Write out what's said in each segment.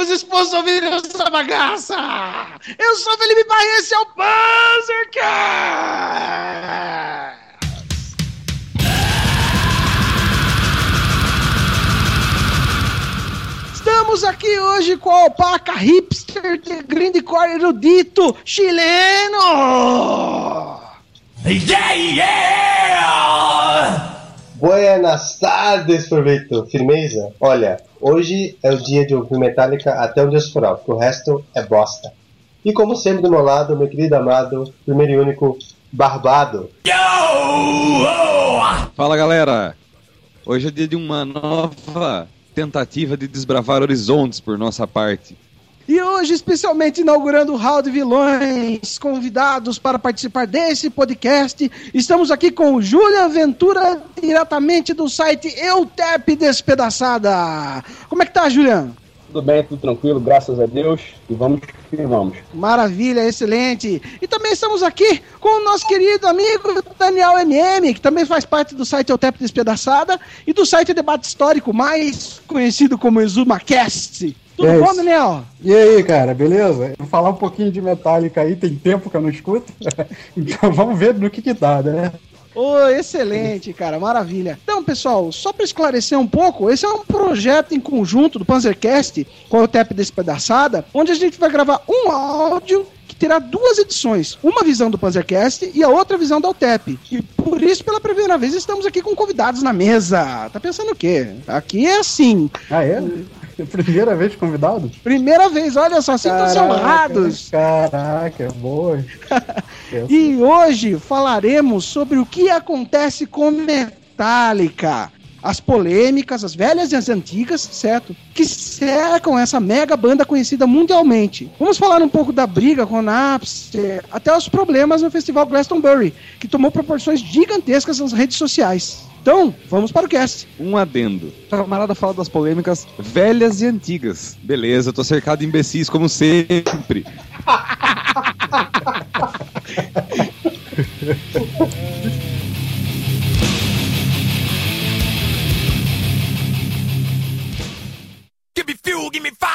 Mundrugos expostos a essa bagaça! Eu sou Felipe Barreto, esse é o Panzercast! Estamos aqui hoje com a alpaca hipster de grindcore erudito chileno! Yeah, yeah! Buenas tardes, Proveito. Firmeza? Olha, hoje é o dia de ouvir Metallica até onde Deus furar, porque o resto é bosta. E como sempre do meu lado, meu querido amado, primeiro e único, Barbado. Fala galera! Hoje é dia de uma nova tentativa de desbravar horizontes por nossa parte. E hoje, especialmente inaugurando o Hall de Vilões, convidados para participar desse podcast, estamos aqui com o Júlia Ventura, diretamente do site Eutep Despedaçada. Como é que tá, Julian? Tudo bem, tudo tranquilo, graças a Deus. E vamos que vamos. Maravilha, excelente. E também estamos aqui com o nosso querido amigo Daniel MM, que também faz parte do site Eutep Despedaçada e do site Debate Histórico, mais conhecido como ExumaCast. Tudo É bom. Daniel? E aí, cara, beleza? Vou falar um pouquinho de Metallica aí, tem tempo que eu não escuto. então vamos ver no que que dá, né? Ô, excelente, cara, maravilha. Então, pessoal, só para esclarecer um pouco, esse é um projeto em conjunto do Panzercast com o TEP Despedaçada, onde a gente vai gravar um áudio que terá duas edições, uma visão do Panzercast e a outra visão da UTEP. E por isso, pela primeira vez, estamos aqui com convidados na mesa. Tá pensando o quê? Aqui é assim. Ah, é? Primeira vez convidado? Primeira vez, olha só, sintam-se honrados. Caraca, boa. E hoje falaremos sobre o que acontece com Metallica. As polêmicas, as velhas e as antigas, certo? Que cercam essa mega banda conhecida mundialmente. Vamos falar um pouco da briga com a Napster, até os problemas no festival Glastonbury, que tomou proporções gigantescas nas redes sociais. Então, vamos para o cast. Um adendo. O camarada fala das polêmicas velhas e antigas. Beleza, tô cercado de imbecis como sempre. Give me fuel, give me fire,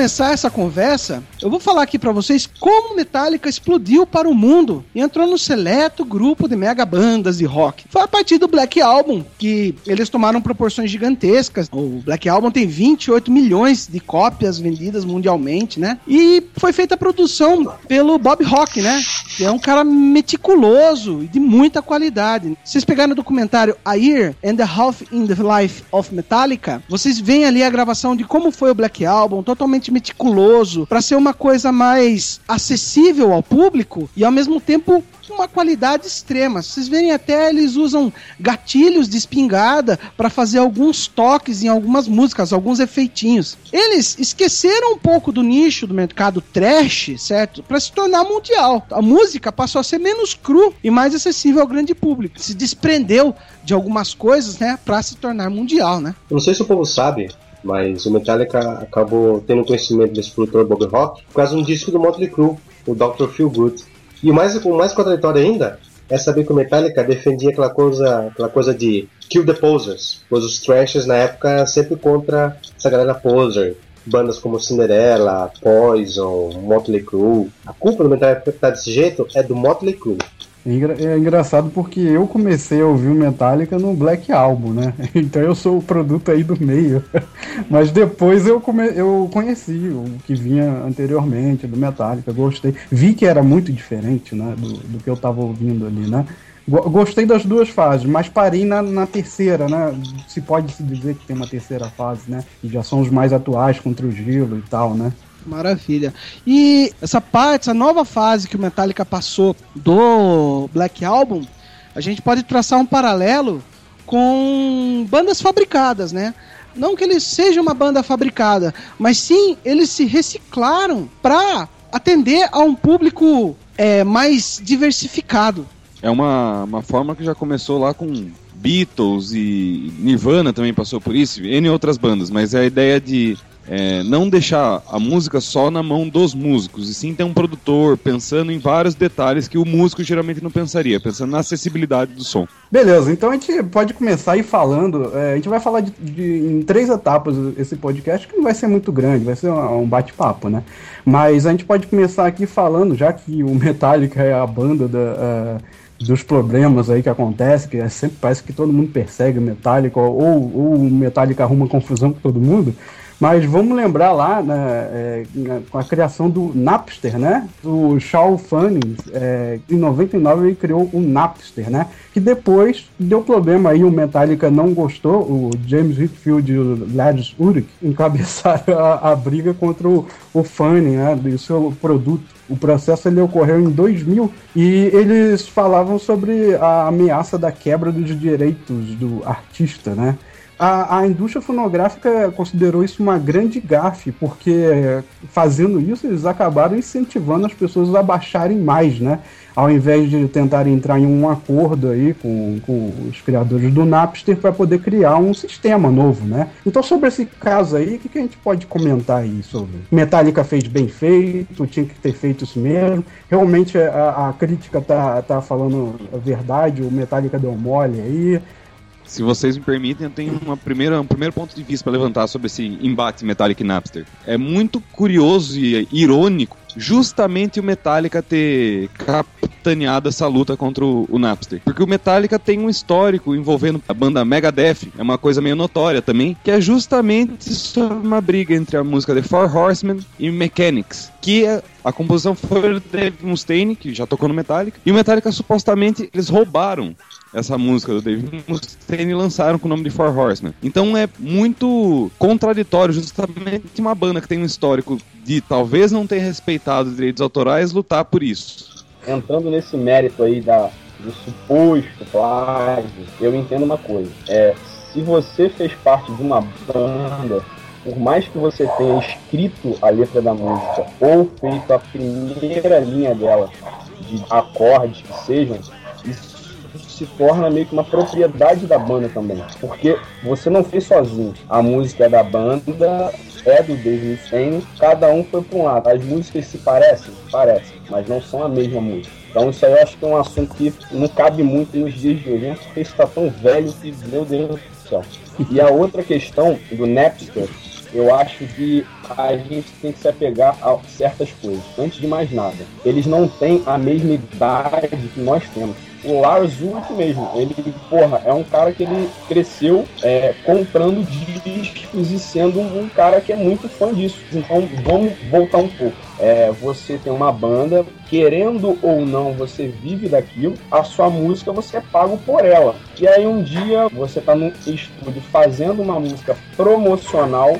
começar essa conversa, eu vou falar aqui para vocês como Metallica explodiu para o mundo e entrou no seleto grupo de mega bandas de rock. Foi a partir do Black Album que eles tomaram proporções gigantescas. O Black Album tem 28 milhões de cópias vendidas mundialmente, né? E foi feita a produção pelo Bob Rock, né? Que é um cara meticuloso e de muita qualidade. Vocês pegaram o documentário A Year and a Half in the Life of Metallica, vocês veem ali a gravação de como foi o Black Album, totalmente meticuloso, para ser uma coisa mais acessível ao público e ao mesmo tempo uma qualidade extrema. Vocês verem até eles usam gatilhos de espingarda para fazer alguns toques em algumas músicas, alguns efeitinhos. Eles esqueceram um pouco do nicho do mercado trash, certo? Para se tornar mundial. A música passou a ser menos cru e mais acessível ao grande público. Se desprendeu de algumas coisas, né, para se tornar mundial, né? Eu não sei se o povo sabe, mas o Metallica acabou tendo conhecimento desse produtor Bob Rock por causa de um disco do Motley Crue, o Dr. Feel Good. E o mais, o mais contraditório ainda é saber que o Metallica defendia aquela coisa, aquela coisa de kill the posers, pois os trashers na época sempre contra essa galera poser. Bandas como Cinderella, Poison, Motley Crue. A culpa do Metallica estar desse jeito é do Motley Crue. É engra- engraçado porque eu comecei a ouvir o Metallica no Black Album, né? Então eu sou o produto aí do meio. Mas depois eu, come... eu conheci o que vinha anteriormente do Metallica, gostei. Vi que era muito diferente, né? Do, do que eu tava ouvindo ali, né? Go- Gostei das duas fases, mas parei na, na terceira, né? Se pode se dizer que tem uma terceira fase, né? E já são os mais atuais contra o gelo e tal, né? Maravilha. E essa parte, essa nova fase que o Metallica passou do Black Album, a gente pode traçar um paralelo com bandas fabricadas, né? Não que eles sejam uma banda fabricada, mas sim eles se reciclaram para atender a um público é, mais diversificado. É uma, uma forma que já começou lá com Beatles e Nirvana também passou por isso, N outras bandas, mas é a ideia de é, não deixar a música só na mão dos músicos, e sim ter um produtor pensando em vários detalhes que o músico geralmente não pensaria, pensando na acessibilidade do som. Beleza, então a gente pode começar aí falando. é, a gente vai falar de, de- em três etapas esse podcast, que não vai ser muito grande, vai ser um, um bate-papo, né? Mas a gente pode começar aqui falando, já que o Metallica é a banda da, ah, dos problemas aí que acontece, que é sempre parece que todo mundo persegue o Metallica, ou, ou o Metallica arruma confusão com todo mundo. Mas vamos lembrar lá né, é, com a criação do Napster, né? O Shaw Fanning, é, em 99 ele criou o Napster, né? Que depois deu problema aí, o Metallica não gostou, o James Hetfield e o Lars Ulrich encabeçaram a, a briga contra o, o Fanning, né? Do seu produto. O processo ele ocorreu em 2000 e eles falavam sobre a ameaça da quebra dos direitos do artista, né? A, a indústria fonográfica considerou isso uma grande gafe, porque fazendo isso eles acabaram incentivando as pessoas a baixarem mais, né? Ao invés de tentarem entrar em um acordo aí com, com os criadores do Napster para poder criar um sistema novo, né? Então sobre esse caso aí, o que, que a gente pode comentar aí sobre? Metallica fez bem feito, tinha que ter feito isso mesmo. Realmente a, a crítica tá, tá falando a verdade, o Metallica deu mole aí. Se vocês me permitem, eu tenho uma primeira, um primeiro ponto de vista para levantar sobre esse embate Metallica e Napster. É muito curioso e irônico justamente o Metallica ter capitaneado essa luta contra o, o Napster. Porque o Metallica tem um histórico envolvendo a banda Megadeth, é uma coisa meio notória também, que é justamente uma briga entre a música The Four Horsemen e Mechanics, que é a composição foi do Dave Mustaine, que já tocou no Metallica, e o Metallica supostamente eles roubaram essa música do Dave Mustaine lançaram com o nome de Four Horsemen. Então é muito contraditório justamente uma banda que tem um histórico de talvez não ter respeitado os direitos autorais lutar por isso. entrando nesse mérito aí da, do suposto plágio, eu entendo uma coisa. É, se você fez parte de uma banda, por mais que você tenha escrito a letra da música ou feito a primeira linha dela, de acordes que sejam, isso se torna meio que uma propriedade da banda também. Porque você não fez sozinho. A música é da banda, é do David Mustaine, cada um foi para um lado. As músicas se parecem? Parecem, mas não são a mesma música. Então isso aí eu acho que é um assunto que não cabe muito nos dias de hoje, né? porque está tão velho que, meu Deus do céu. E a outra questão do Napster, eu acho que a gente tem que se apegar a certas coisas. Antes de mais nada, eles não têm a mesma idade que nós temos. O Lars Ulrich mesmo, ele, porra, é um cara que ele cresceu é, comprando discos e sendo um, cara que é muito fã disso. Então vamos voltar um pouco. É, você tem uma banda, querendo ou não, você vive daquilo, a sua música você é pago por ela. E aí um dia você tá no estúdio fazendo uma música promocional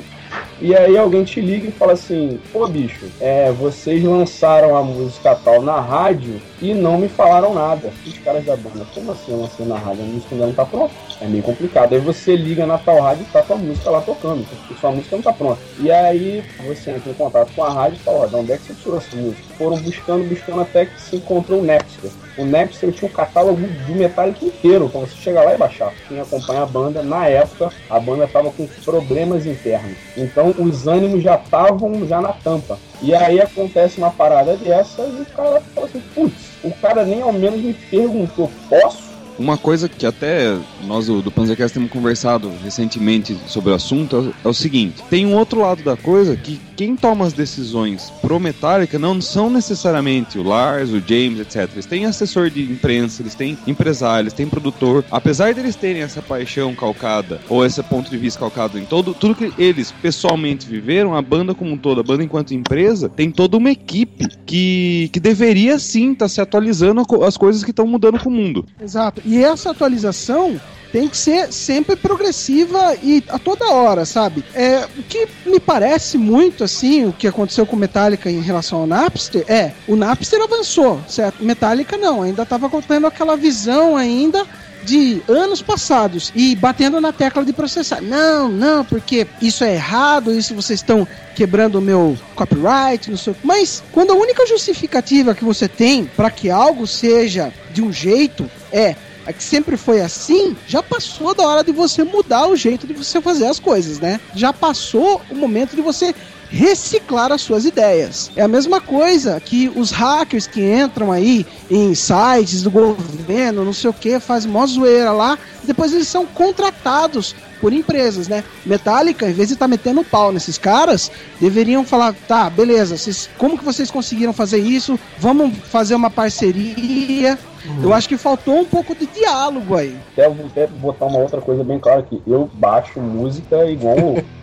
e aí alguém te liga e fala assim, pô bicho, é, vocês lançaram a música tal na rádio e não me falaram nada. Os caras da banda, como assim eu lancei na rádio? A música ainda não tá pronta. É meio complicado. Aí você liga na tal rádio e tá com a música lá tocando, porque sua música não tá pronta. E aí você entra em contato com a rádio e fala, ó, de onde é que você tirou essa música? Foram buscando, buscando até que se encontrou o Napster. O Napster tinha um catálogo do Metallica inteiro, então você chegar lá e baixar. Quem acompanha a banda, na época, a banda tava com problemas internos. Então os ânimos já estavam já na tampa. E aí acontece uma parada dessa e o cara fala assim, putz, o cara nem ao menos me perguntou, posso? Uma coisa que até nós do, do Panzercast temos conversado recentemente sobre o assunto é, é o seguinte: tem um outro lado da coisa que quem toma as decisões pro Metallica não são necessariamente o Lars, o James, etc. Eles têm assessor de imprensa, eles têm empresário, eles têm produtor. Apesar deles terem essa paixão calcada, ou esse ponto de vista calcado em todo, tudo que eles pessoalmente viveram, a banda como um todo, a banda enquanto empresa, tem toda uma equipe que, que deveria sim estar se atualizando as coisas que estão mudando com o mundo. Exato. E essa atualização tem que ser sempre progressiva e a toda hora, sabe? É, o que me parece muito assim, o que aconteceu com Metallica em relação ao Napster, é, o Napster avançou, certo? Metallica não, ainda estava tendo aquela visão ainda de anos passados e batendo na tecla de processar. Não, não, porque isso é errado, isso vocês estão quebrando o meu copyright, não sei. Mas quando a única justificativa que você tem para que algo seja de um jeito é é que sempre foi assim, já passou da hora de você mudar o jeito de você fazer as coisas, né? Já passou o momento de você reciclar as suas ideias. É a mesma coisa que os hackers que entram aí em sites do governo, não sei o que, fazem mó zoeira lá, depois eles são contratados por empresas, né? Metallica, em vez de estar tá metendo pau nesses caras, deveriam falar, tá, beleza, vocês, como que vocês conseguiram fazer isso? Vamos fazer uma parceria. Uhum. Eu acho que faltou um pouco de diálogo aí. Até, até botar uma outra coisa bem clara aqui. Eu baixo música igual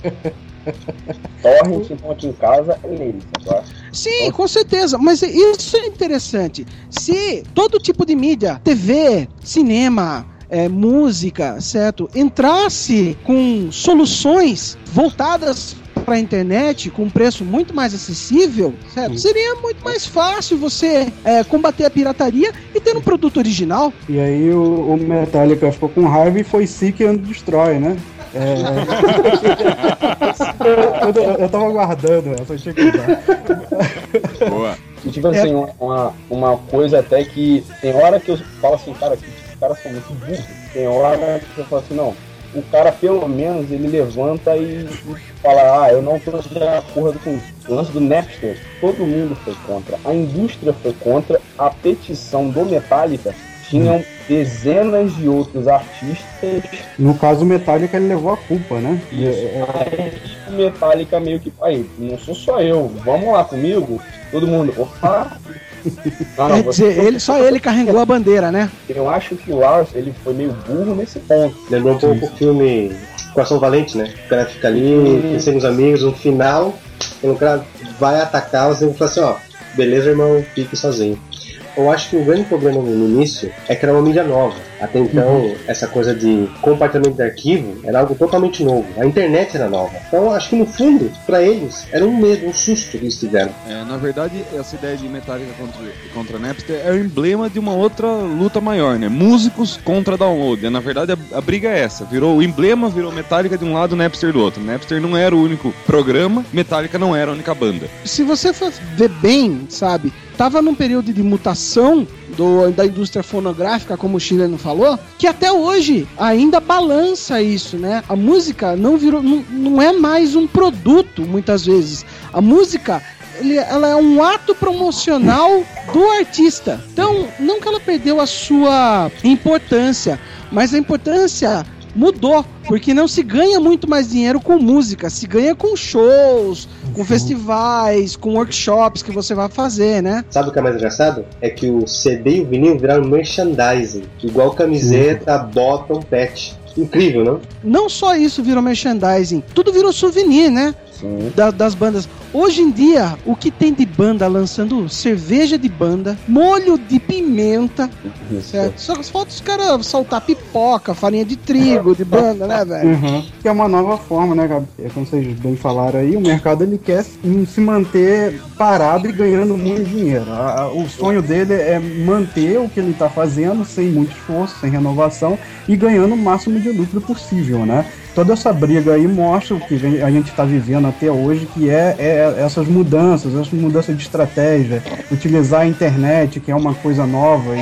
Torrent, então aqui em casa é neles, agora. Sim, com certeza, mas isso é interessante. Se todo tipo de mídia, TV, cinema, é, música, certo, entrasse com soluções voltadas para a internet com um preço muito mais acessível, certo? Seria muito mais fácil você é, combater a pirataria e ter um produto original. E aí o, o Metallica ficou com raiva e foi Seek and Destroy, né? É... eu, eu, eu tava aguardando essa, tinha que. Boa. E tipo assim, é. uma, uma coisa até que tem hora que eu falo assim, cara, que os caras são muito burros. Tem hora que eu falo assim, não, o cara pelo menos ele levanta e, fala, ah, eu não tô de acordo com o lance do Napster. Todo mundo foi contra, a indústria foi contra, a petição do Metallica tinham dezenas de outros artistas. No caso, o Metallica ele levou a culpa, né? Aí, o Metallica meio que, aí, não sou só eu, vamos lá comigo? Todo mundo, opa! Não, não, você... dizer, ele, só ele carregou a bandeira, né? Eu acho que o Lars ele foi meio burro nesse ponto. Lembrou um pouco o filme Coração Valente, né? O cara fica ali, pensando os amigos, no final, o cara vai atacar, você fala assim, ó, beleza, irmão, fique sozinho. Eu acho que o grande problema no início é que era uma mídia nova. Até então, uhum. essa coisa de compartilhamento de arquivo era algo totalmente novo. A internet era nova. Então, acho que no fundo, para eles, era um medo, um susto que eles tiveram. É, na verdade, essa ideia de Metallica contra, contra Napster é o emblema de uma outra luta maior, né? Músicos contra download. Na verdade, a, a briga é essa. Virou o emblema, virou Metallica de um lado, Napster do outro. Napster não era o único programa, Metallica não era a única banda. Se você for ver bem, sabe, tava num período de mutação do, da indústria fonográfica, como o Chile não falou, que até hoje ainda balança isso, né? A música não virou, não, não é mais um produto, muitas vezes. A música ela é um ato promocional do artista. Então, não que ela perdeu a sua importância, mas a importância mudou, porque não se ganha muito mais dinheiro com música, se ganha com shows, com uhum. festivais, com workshops que você vai fazer, né? Sabe o que é mais engraçado? É que o CD e o vinil viraram merchandising, igual camiseta, uhum. bottom, patch. Incrível, não? Não só isso virou merchandising, tudo virou souvenir, né? Da, das bandas. Hoje em dia, o que tem de banda lançando cerveja de banda, molho de pimenta, certo? Só falta os caras soltar pipoca, farinha de trigo de banda, né, velho? Uhum. Que é uma nova forma, né, Gabi? É como vocês bem falaram aí, o mercado ele quer se manter parado e ganhando muito dinheiro. O sonho dele é manter o que ele está fazendo sem muito esforço, sem renovação e ganhando o máximo de lucro possível, né? Toda essa briga aí mostra o que a gente está vivendo até hoje, que é, é, essas mudanças, essas mudanças de estratégia, utilizar a internet, que é uma coisa nova, e,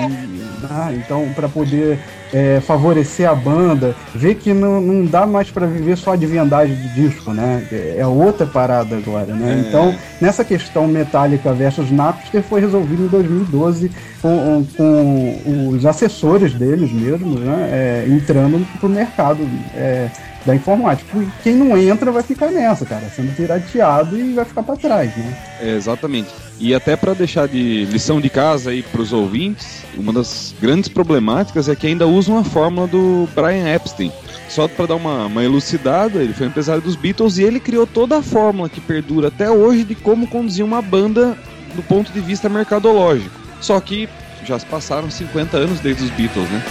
ah, então para poder é, favorecer a banda, ver que não, não dá mais para viver só de vendagem de disco, né? É, é outra parada agora, né? É. Então, nessa questão Metallica versus Napster foi resolvido em 2012 com, com os assessores deles mesmos, né? É, entrando pro mercado. É, da informática. E quem não entra vai ficar nessa, cara, sendo pirateado e vai ficar para trás, né? É, exatamente. E até para deixar de lição de casa aí para os ouvintes, uma das grandes problemáticas é que ainda usam a fórmula do Brian Epstein. Só para dar uma, uma elucidada, ele foi empresário dos Beatles e ele criou toda a fórmula que perdura até hoje de como conduzir uma banda do ponto de vista mercadológico. Só que já se passaram 50 anos desde os Beatles, né?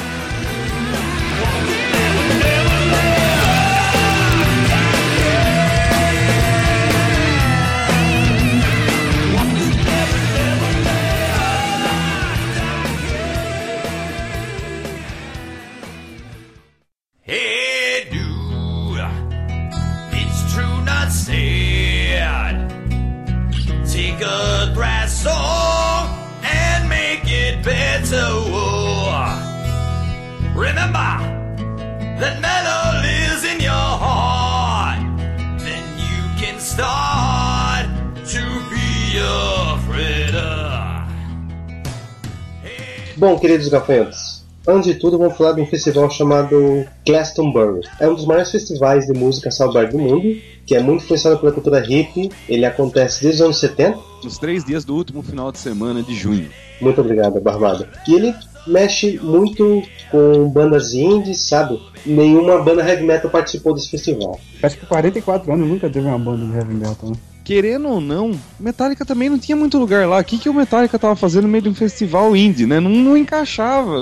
Queridos gafanhotos, antes de tudo vamos falar de um festival chamado Glastonbury. É um dos maiores festivais de música soundbar do mundo, que é muito influenciado pela cultura hippie. Ele acontece desde os anos 70. Nos três dias do último final de semana de junho. Muito obrigado, Barbada. E ele mexe muito com bandas indies, sabe? Nenhuma banda heavy metal participou desse festival. Acho que 44 anos nunca teve uma banda de heavy metal, né? Querendo ou não, Metallica também não tinha muito lugar lá. O que, que o Metallica tava fazendo no meio de um festival indie, né? Não, não encaixava.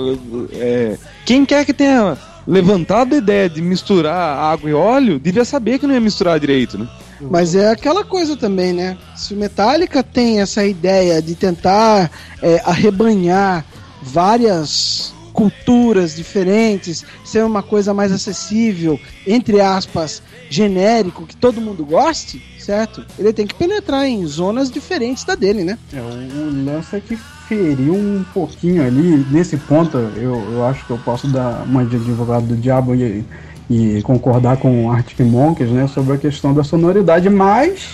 É, quem quer que tenha levantado a ideia de misturar água e óleo, devia saber que não ia misturar direito, né? Mas é aquela coisa também, né? Se o Metallica tem essa ideia de tentar é, arrebanhar várias culturas diferentes, ser uma coisa mais acessível, entre aspas, genérico, que todo mundo goste, certo? Ele tem que penetrar em zonas diferentes da dele, né? É, o, o lance é que feriu um pouquinho ali. Nesse ponto, eu, eu acho que eu posso dar uma de advogado do diabo e, e concordar com o Arctic Monkeys, né? Sobre a questão da sonoridade, mas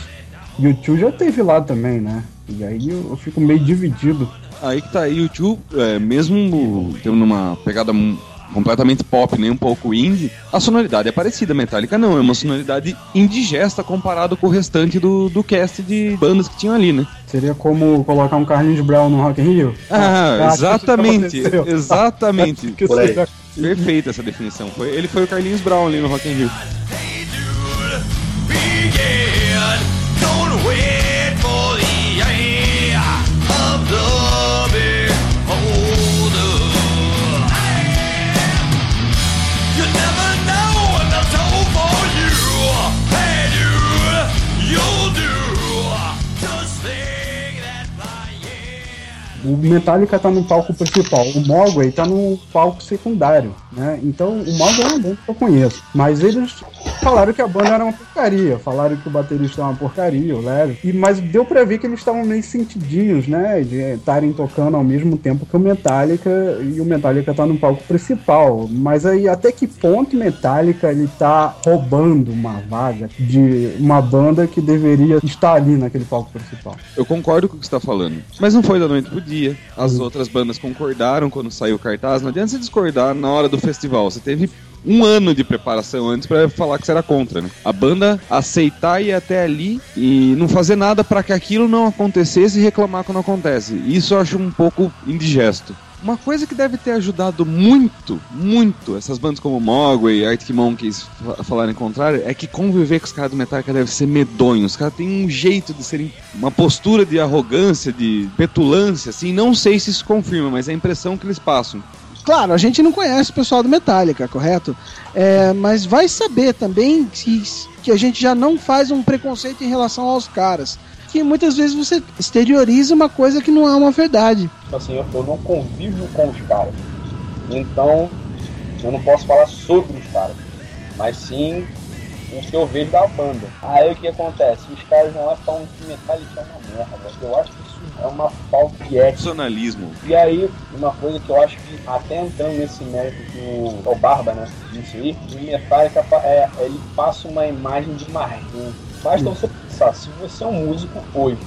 YouTube já teve lá também, né? E aí eu, eu fico meio dividido. Aí que tá aí o tio, é, mesmo tendo uma pegada completamente pop, nem um pouco indie, a sonoridade é parecida. Metallica não, é uma sonoridade indigesta comparado com o restante do, do cast de bandas que tinham ali, né? Seria como colocar um Carlinhos Brown no Rock in Rio? Ah, exatamente, exatamente. Perfeita essa definição. Foi, ele foi o Carlinhos Brown ali no Rock in Rio. O Metallica tá no palco principal, o Mogwai tá no palco secundário, né? Então o Mogwai é uma banda que eu conheço, mas eles falaram que a banda era uma porcaria, falaram que o baterista é uma porcaria, o Larry, e mas deu pra ver que eles estavam meio sentidinhos, né? De estarem tocando ao mesmo tempo que o Metallica e o Metallica tá no palco principal, mas aí até que ponto Metallica ele tá roubando uma vaga de uma banda que deveria estar ali naquele palco principal? Eu concordo com o que está falando. Mas não foi da noite pro dia. As outras bandas concordaram quando saiu o cartaz. Não adianta você discordar na hora do festival. Você teve um ano de preparação antes para falar que você era contra, né? A banda aceitar ir até ali e não fazer nada para que aquilo não acontecesse e reclamar quando acontece. Isso eu acho um pouco indigesto. Uma coisa que deve ter ajudado muito, muito essas bandas como Mogwai Arctic Monkeys fa- falarem contrário é que conviver com os caras do Metallica deve ser medonho. Os caras têm um jeito de serem uma postura de arrogância, de petulância, assim. Não sei se isso confirma, mas é a impressão que eles passam. Claro, a gente não conhece o pessoal do Metallica, correto? É, mas vai saber também que, que a gente já não faz um preconceito em relação aos caras. Que muitas vezes você exterioriza uma coisa que não é uma verdade. Tipo assim, eu, eu não convivo com os caras. Então, eu não posso falar sobre os caras. Mas sim o que eu vejo da banda. Aí o que acontece? Os caras vão lá e falam que Metallica é uma merda. Eu acho que isso é uma falta de ética. Profissionalismo. E aí, uma coisa que eu acho que, até entrando nesse mérito que o, o Barba, né, disse aí, o Metallica, é, ele passa uma imagem de marrom. Basta você pensar, se você é um músico hoje,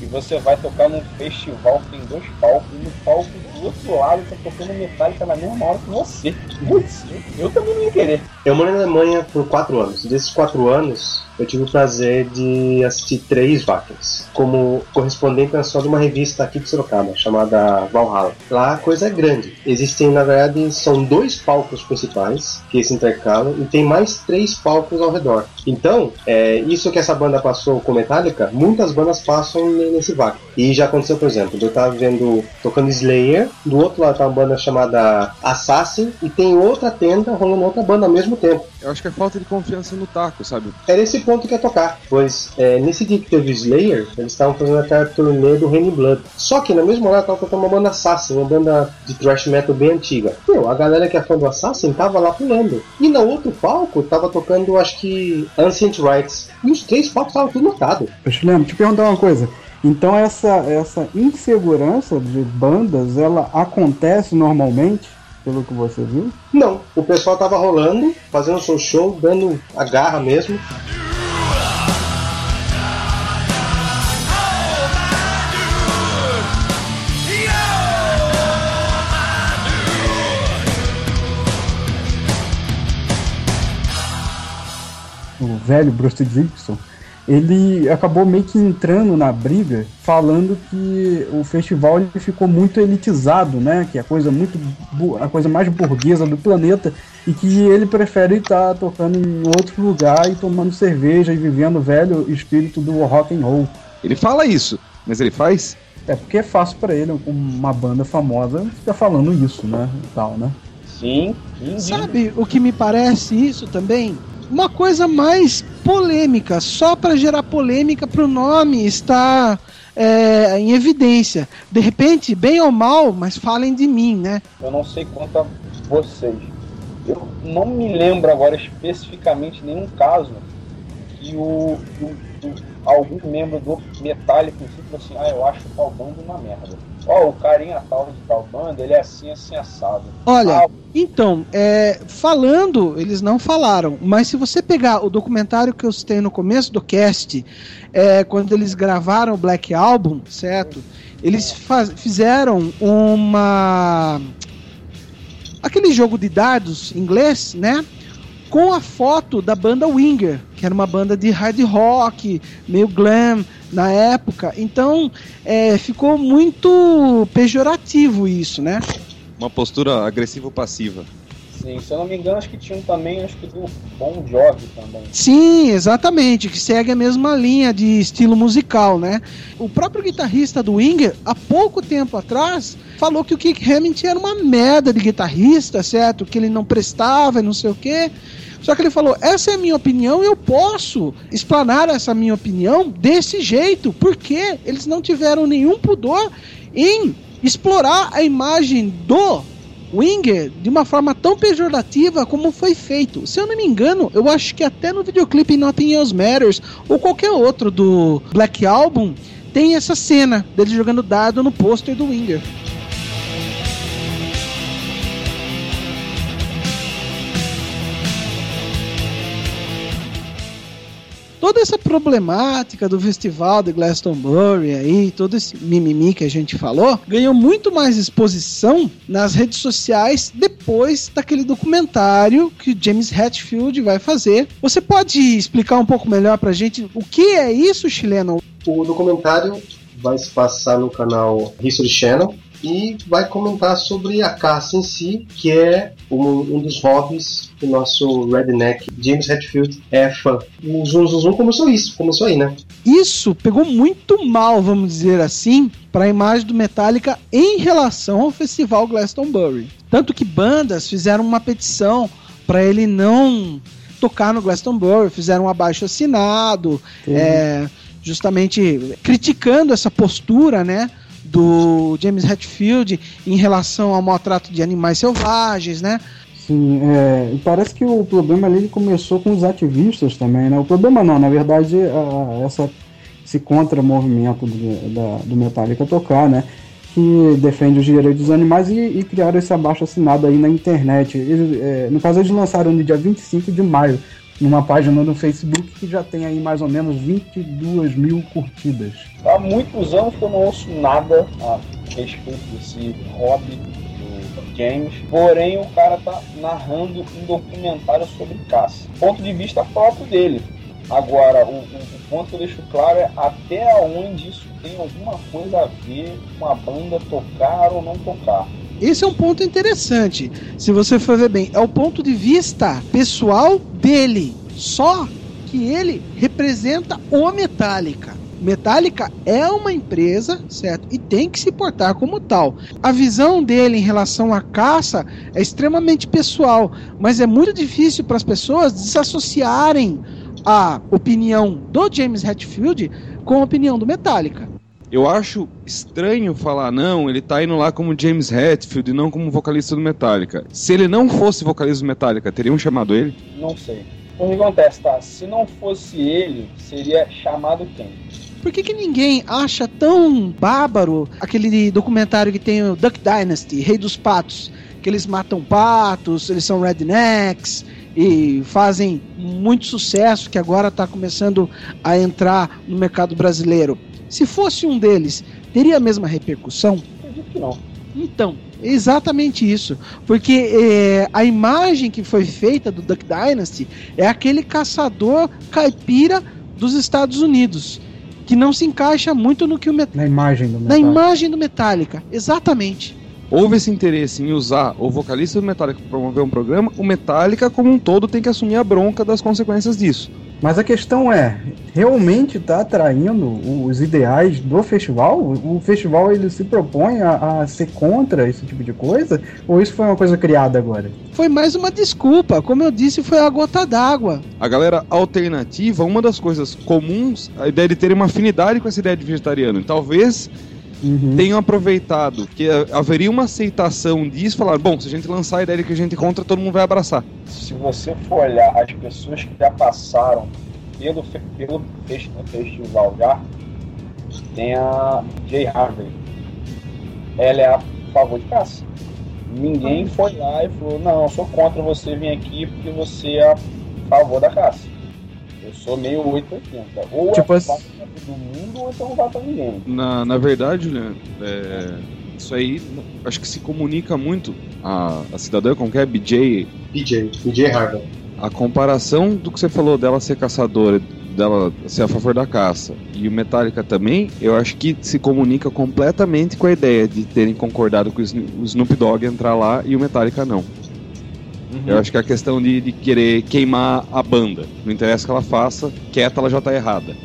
e você vai tocar num festival que tem dois palcos, e no palco do outro lado tá tocando Metallica na mesma hora que você. Putz, eu, também não ia querer. Eu morei na Alemanha por quatro anos. Desses quatro anos, eu tive o prazer de assistir três Wackens, como correspondente só de uma revista aqui de Sorocaba, chamada Valhalla. Lá a coisa é grande. Existem, na verdade, são dois palcos principais que se intercalam e tem mais três palcos ao redor. Então, é, isso que essa banda passou com Metallica, muitas bandas passam nesse Wacken. E já aconteceu, por exemplo, eu tava vendo tocando Slayer, do outro lado tá uma banda chamada Assassin, e tem outra tenda rolando outra banda ao mesmo tempo. Eu acho que é falta de confiança no taco, sabe? Era esse ponto que tocar, pois é, nesse dia que teve Slayer, eles estavam fazendo até a turnê do Rainy Blood. Só que na mesma hora tava tocando uma banda Assassin, uma banda de thrash metal bem antiga. Meu, a galera que é fã do Assassin tava lá pulando. E no outro palco tava tocando, acho que, Ancient Rights. E os três palcos estavam tudo lotado. Te lembro, te perguntar uma coisa. Então essa, essa insegurança de bandas, ela acontece normalmente pelo que você viu? Não, o pessoal tava rolando, fazendo seu show, dando a garra mesmo. o velho Bruce Dixon, ele acabou meio que entrando na briga, falando que o festival ele ficou muito elitizado, né? Que é a coisa muito a coisa mais burguesa do planeta e que ele prefere estar tocando em outro lugar e tomando cerveja e vivendo o velho espírito do rock and roll. Ele fala isso, mas ele faz? É porque é fácil pra ele, uma banda famosa, ficar falando isso, né? E tal, né? Sim, sim. Sabe o que me parece isso também? Uma coisa mais polêmica, só para gerar polêmica para o nome estar é, em evidência. De repente, bem ou mal, mas falem de mim, né? Eu não sei quanto a vocês. Eu não me lembro agora especificamente nenhum caso que o, o- o- algum membro do Metallica falou assim, ah, eu acho tal banda uma merda. Ó, o carinha tal de tal banda, ele é assim, assim, assado. Olha, Ah, então, é, falando, eles não falaram, mas se você pegar o documentário que eu citei no começo do cast, é, quando eles gravaram o Black Album, certo? Eles faz- fizeram uma. aquele jogo de dados inglês, né? Com a foto da banda Winger, que era uma banda de hard rock, meio glam na época. Então, é, ficou muito pejorativo isso, né? Uma postura agressivo-passiva. Sim, se eu não me engano, acho que tinha um também, acho que do Bon Jovi também. Sim, exatamente, que segue a mesma linha de estilo musical, né? O próprio guitarrista do Winger, há pouco tempo atrás, falou que o Kick Hammett era uma merda de guitarrista, certo? Que ele não prestava e não sei o quê. Só que ele falou: essa é a minha opinião eu posso explanar essa minha opinião desse jeito, porque eles não tiveram nenhum pudor em explorar a imagem do Winger de uma forma tão pejorativa como foi feito. Se eu não me engano, eu acho que até no videoclipe Nothing Else Matters ou qualquer outro do Black Album tem essa cena dele jogando dado no pôster do Winger. Toda essa problemática do festival de Glastonbury aí, todo esse mimimi que a gente falou, ganhou muito mais exposição nas redes sociais depois daquele documentário que James Hetfield vai fazer. Você pode explicar um pouco melhor pra gente o que é isso, chileno? O documentário vai se passar no canal History Channel e vai comentar sobre a caça em si, que é um, um dos hobbies que o nosso redneck James Hetfield é fã. O Zum Zum Zum começou isso, começou aí, né? Isso pegou muito mal, vamos dizer assim, para a imagem do Metallica em relação ao festival Glastonbury. Tanto que bandas fizeram uma petição para ele não tocar no Glastonbury, fizeram um abaixo assinado, é, justamente criticando essa postura, né? Do James Hetfield em relação ao maltrato de animais selvagens, né? Sim, é, parece que o problema ali começou com os ativistas também, né? O problema não, na verdade, a- essa, esse contra-movimento do, da- do Metallica tocar, né? Que defende os direitos dos animais e, e criaram esse abaixo assinado aí na internet. Eles, é, no caso, eles lançaram no dia 25 de maio, numa página no Facebook que já tem aí mais ou menos 22 mil curtidas. Há muitos anos que eu não ouço nada a respeito desse hobby do James, porém o cara tá narrando um documentário sobre caça. Ponto de vista próprio dele. Agora, o, o- o ponto que eu deixo claro é até onde isso tem alguma coisa a ver com a banda tocar ou não tocar. Esse é um ponto interessante. Se você for ver bem, é o ponto de vista pessoal dele. Só que ele representa o Metallica. Metallica é uma empresa, certo? E tem que se portar como tal. A visão dele em relação à caça é extremamente pessoal, mas é muito difícil para as pessoas desassociarem a opinião do James Hetfield com a opinião do Metallica. Eu acho estranho falar, não, ele tá indo lá como James Hetfield e não como vocalista do Metallica. Se ele não fosse vocalista do Metallica, teriam chamado ele? Não sei. O que acontece, tá? Se não fosse ele, seria chamado quem? Por que, que ninguém acha tão bárbaro aquele documentário que tem o Duck Dynasty, Rei dos Patos, que eles matam patos, eles são rednecks e fazem muito sucesso, que agora está começando a entrar no mercado brasileiro. Se fosse um deles, teria a mesma repercussão? Não. Então, exatamente isso. Porque é, a imagem que foi feita do Duck Dynasty é aquele caçador caipira dos Estados Unidos. Que não se encaixa muito no que o Met Na imagem do na Metallica. imagem do Metallica. Exatamente. Houve esse interesse em usar o vocalista do Metallica para promover um programa, o Metallica como um todo tem que assumir a bronca das consequências disso. Mas a questão é, realmente está atraindo os ideais do festival? O festival ele se propõe a, a ser contra esse tipo de coisa? Ou isso foi uma coisa criada agora? Foi mais uma desculpa. Como eu disse, foi a gota d'água. A galera alternativa, uma das coisas comuns, a ideia de ter uma afinidade com essa ideia de vegetariano. E talvez Uhum. tenham aproveitado que haveria uma aceitação disso, falar, bom, se a gente lançar a ideia de que a gente é contra, todo mundo vai abraçar. Se você for olhar as pessoas que já passaram pelo, pelo fes- festival já, tem a Jay Harvey. Ela é a favor de caça. Ninguém foi lá e falou, não, eu sou contra você vir aqui porque você é a favor da caça. Eu sou meio 880. Ou Tipo é assim- pra todo mundo ou então não vai pra ninguém. Na, na verdade, Juliano, é, isso aí acho que se comunica muito. A, a cidadã, como que é? BJ, BJ, BJ Harvey. a comparação do que você falou dela ser caçadora, dela ser a favor da caça, e o Metallica também, eu acho que se comunica completamente com a ideia de terem concordado com o Snoop Dogg entrar lá e o Metallica não. Eu acho que é a questão de, de querer queimar a banda. Não interessa o que ela faça, quieta ela já tá errada.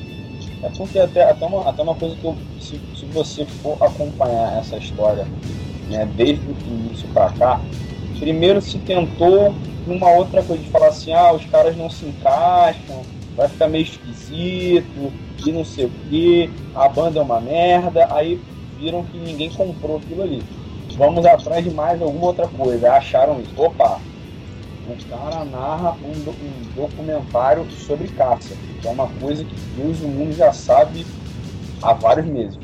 É porque até, até, uma, até uma coisa que eu, se, se você for acompanhar essa história né, desde o início pra cá, primeiro se tentou uma outra coisa de falar assim, ah, os caras não se encaixam, vai ficar meio esquisito, e não sei o que, a banda é uma merda, aí viram que ninguém comprou aquilo ali. Vamos atrás de mais alguma outra coisa, acharam isso. Opa, o cara narra um, um documentário sobre caça, que é uma coisa que Deus e o mundo já sabe há vários meses.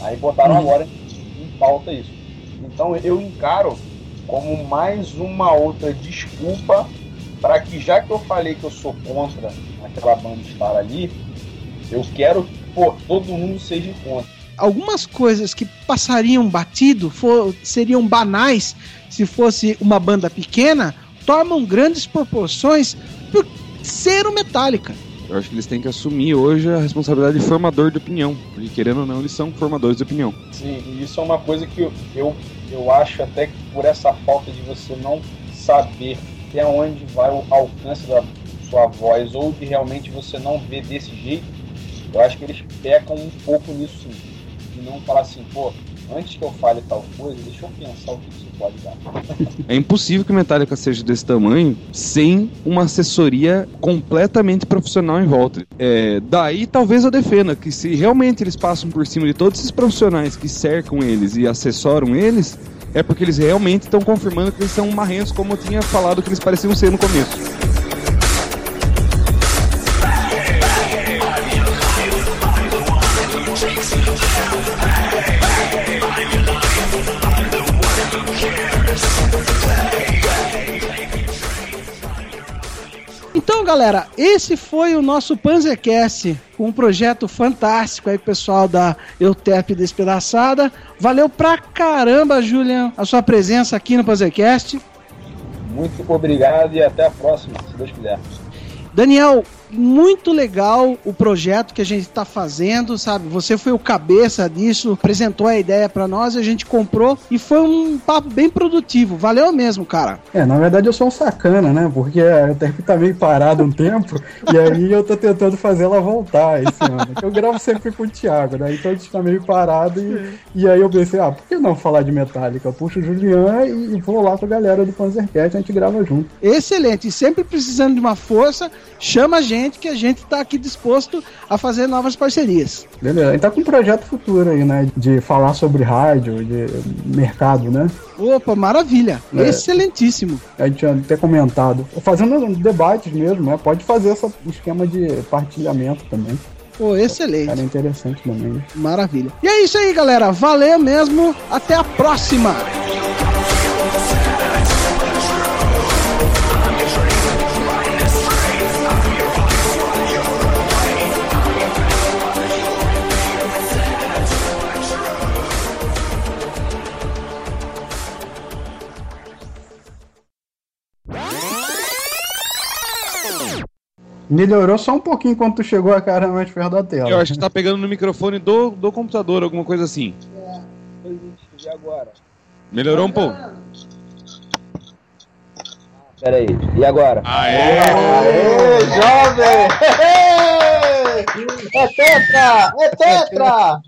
Aí botaram agora em pauta isso. Então eu encaro como mais uma outra desculpa para que, já que eu falei que eu sou contra aquela banda estar ali, eu quero que pô, todo mundo seja contra. Algumas coisas que passariam batido for- seriam banais se fosse uma banda pequena, tomam grandes proporções por ser o Metallica. Eu acho que eles têm que assumir hoje a responsabilidade de formador de opinião. Porque querendo ou não, eles são formadores de opinião. Sim, e isso é uma coisa que eu, eu, eu acho até que por essa falta de você não saber até onde vai o alcance da sua voz ou de realmente você não ver desse jeito, eu acho que eles pecam um pouco nisso sim. E não falar assim, pô, antes que eu fale tal coisa, deixa eu pensar o que isso pode dar. É impossível que Metallica seja desse tamanho sem uma assessoria completamente profissional em volta. É, daí talvez eu defenda que se realmente eles passam por cima de todos esses profissionais que cercam eles e assessoram eles, é porque eles realmente estão confirmando que eles são marrentos, como eu tinha falado que eles pareciam ser no começo. Galera, esse foi o nosso Panzercast, um projeto fantástico aí, pessoal da Eutep Despedaçada. Valeu pra caramba, Julian, a sua presença aqui no Panzercast. Muito obrigado e até a próxima, se Deus quiser. Daniel, muito legal o projeto que a gente está fazendo, sabe? Você foi o cabeça disso, apresentou a ideia para nós, a gente comprou e foi um papo bem produtivo. Valeu mesmo, cara. É, na verdade eu sou um sacana, né? Porque a Terp tá meio parada um tempo e aí eu tô tentando fazer ela voltar esse ano. Eu gravo sempre com o Thiago, né? Então a gente tá meio parado e, e aí eu pensei, ah, por que não falar de Metallica? Eu puxo o Julian e, e vou lá com a galera do Panzercast, a gente grava junto. Excelente. E sempre precisando de uma força, chama a gente que a gente está aqui disposto a fazer novas parcerias. Beleza? Gente tá com um projeto futuro aí, né? De falar sobre rádio, de mercado, né? Opa, maravilha. É. Excelentíssimo. A gente tinha até comentado. Fazendo debates mesmo, né? Pode fazer esse esquema de partilhamento também. Pô, excelente. Cara, é interessante também. Maravilha. E é isso aí, galera. Valeu mesmo. Até a próxima. Melhorou só um pouquinho quando tu chegou a cara mais perto da tela. Eu acho que tá pegando no microfone do, do computador, alguma coisa assim. E agora? Melhorou um pouco. Pera aí. E agora? Aê! Aê, jovem! É tetra! É tetra!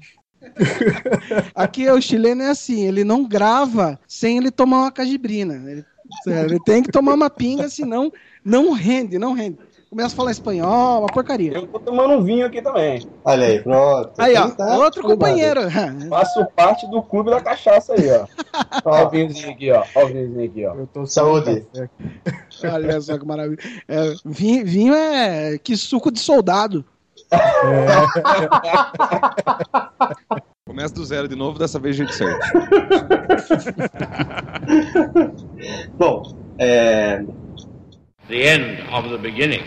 Aqui o chileno é assim, ele não grava sem ele tomar uma cajibrina. Ele, ele tem que tomar uma pinga, senão não rende, não rende. Começa a falar espanhol, uma porcaria. Eu tô tomando um vinho aqui também. Olha aí, pronto. Aí, ó, tá outro companheiro. Faço parte do clube da cachaça aí, ó. Ó o vinhozinho aqui, ó. Ó o vinhozinho aqui, ó. Eu tô Saúde. Olha só que maravilha. É, vinho, vinho é que suco de soldado. Começa do zero de novo, dessa vez a gente certo. Bom, é, The end of the beginning.